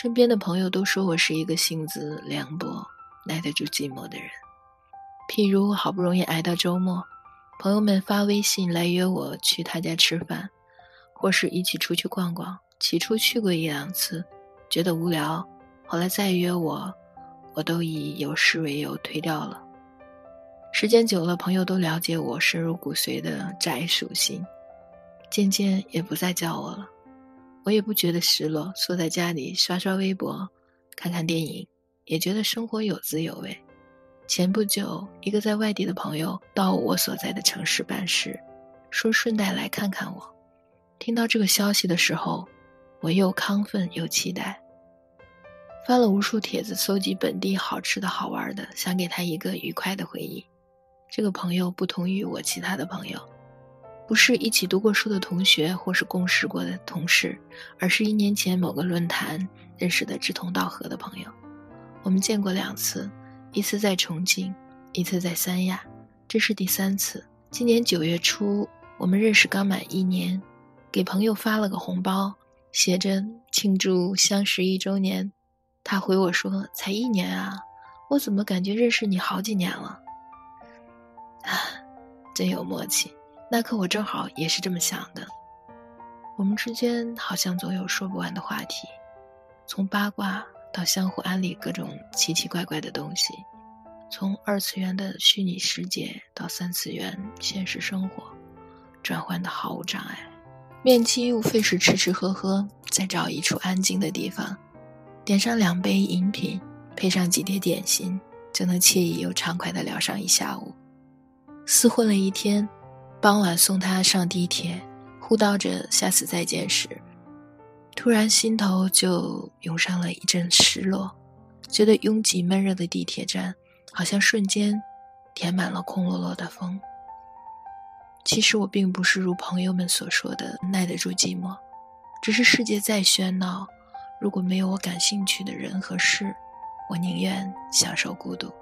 身边的朋友都说我是一个性子凉薄、耐得住寂寞的人。譬如好不容易挨到周末，朋友们发微信来约我去他家吃饭，或是一起出去逛逛。起初去过一两次，觉得无聊，后来再约我，我都以有事为由推掉了。时间久了，朋友都了解我深入骨髓的宅属性，渐渐也不再叫我了。我也不觉得失落，缩在家里刷刷微博，看看电影，也觉得生活有滋有味。前不久，一个在外地的朋友到我所在的城市办事，说顺带来看看我。听到这个消息的时候，我又亢奋又期待，发了无数帖子搜集本地好吃的好玩的，想给他一个愉快的回忆。这个朋友不同于我其他的朋友。不是一起读过书的同学，或是共事过的同事，而是一年前某个论坛认识的志同道合的朋友。我们见过两次，一次在重庆，一次在三亚，这是第三次。今年九月初，我们认识刚满一年，给朋友发了个红包，写着庆祝相识一周年。他回我说：“才一年啊，我怎么感觉认识你好几年了？”啊，真有默契。那刻我正好也是这么想的，我们之间好像总有说不完的话题，从八卦到相互安利各种奇奇怪怪的东西，从二次元的虚拟世界到三次元现实生活，转换的毫无障碍。面基无非是吃吃喝喝，再找一处安静的地方，点上两杯饮品，配上几碟点心，就能惬意又畅快地聊上一下午。厮混了一天。傍晚送他上地铁，互道着下次再见时，突然心头就涌上了一阵失落，觉得拥挤闷热的地铁站好像瞬间填满了空落落的风。其实我并不是如朋友们所说的耐得住寂寞，只是世界再喧闹，如果没有我感兴趣的人和事，我宁愿享受孤独。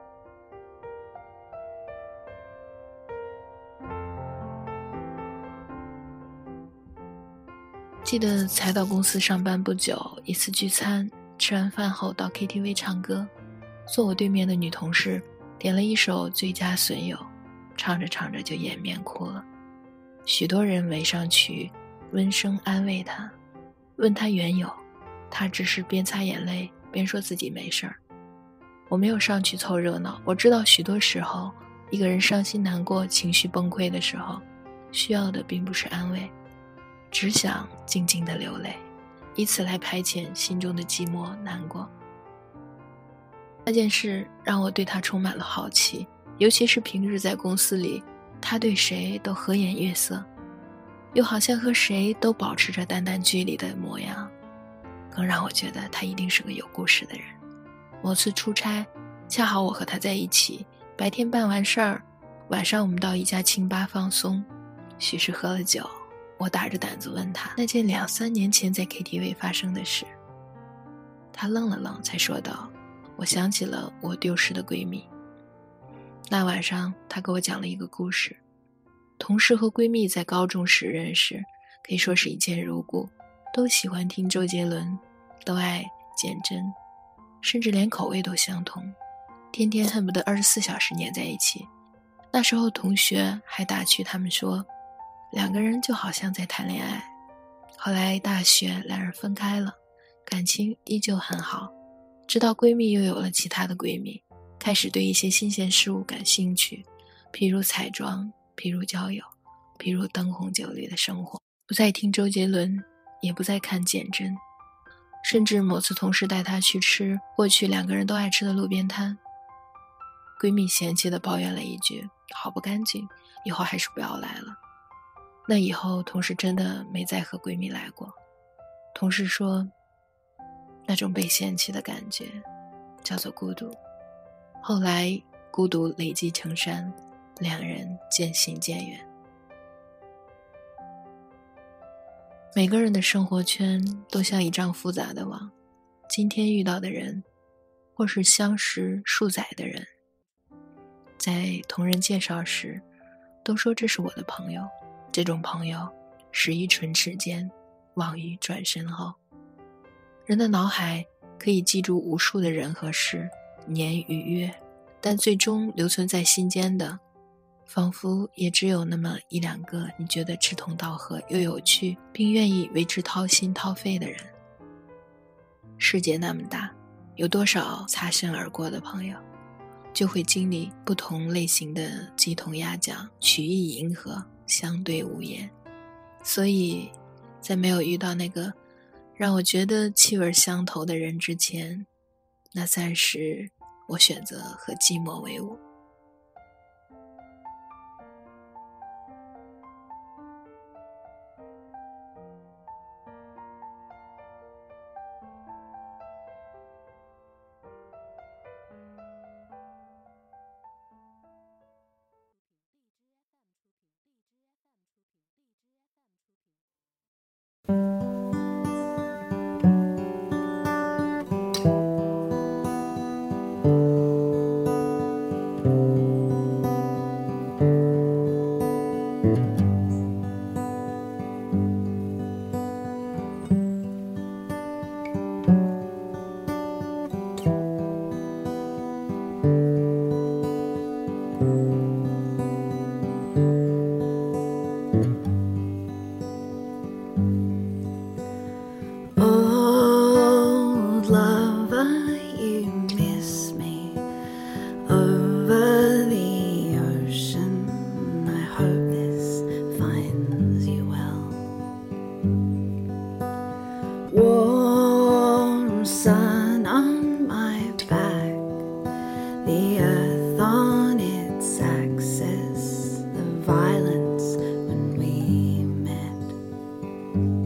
记得才到公司上班不久，一次聚餐，吃完饭后到 KTV 唱歌，坐我对面的女同事点了一首《最佳损友》，唱着唱着就掩面哭了。许多人围上去，温声安慰她，问她缘由，她只是边擦眼泪边说自己没事儿。我没有上去凑热闹，我知道许多时候，一个人伤心难过、情绪崩溃的时候，需要的并不是安慰。只想静静的流泪，以此来排遣心中的寂寞难过。那件事让我对他充满了好奇，尤其是平日在公司里，他对谁都和颜悦色，又好像和谁都保持着淡淡距离的模样，更让我觉得他一定是个有故事的人。某次出差，恰好我和他在一起，白天办完事儿，晚上我们到一家清吧放松，许是喝了酒。我打着胆子问他那件两三年前在 KTV 发生的事。他愣了愣，才说道：“我想起了我丢失的闺蜜。那晚上，她给我讲了一个故事。同事和闺蜜在高中时认识，可以说是一见如故，都喜欢听周杰伦，都爱简真，甚至连口味都相同，天天恨不得二十四小时黏在一起。那时候，同学还打趣他们说。”两个人就好像在谈恋爱，后来大学两人分开了，感情依旧很好。直到闺蜜又有了其他的闺蜜，开始对一些新鲜事物感兴趣，譬如彩妆，譬如交友，譬如灯红酒绿的生活。不再听周杰伦，也不再看简真，甚至某次同事带她去吃过去两个人都爱吃的路边摊，闺蜜嫌弃的抱怨了一句：“好不干净，以后还是不要来了。”那以后，同事真的没再和闺蜜来过。同事说，那种被嫌弃的感觉，叫做孤独。后来，孤独累积成山，两人渐行渐远。每个人的生活圈都像一张复杂的网，今天遇到的人，或是相识数载的人，在同人介绍时，都说这是我的朋友。这种朋友，始于唇齿间，忘于转身后。人的脑海可以记住无数的人和事、年与月，但最终留存在心间的，仿佛也只有那么一两个你觉得志同道合又有趣，并愿意为之掏心掏肺的人。世界那么大，有多少擦身而过的朋友，就会经历不同类型的鸡同鸭讲、曲意迎合、相对无言。所以，在没有遇到那个让我觉得气味相投的人之前，那暂时我选择和寂寞为伍。Bye.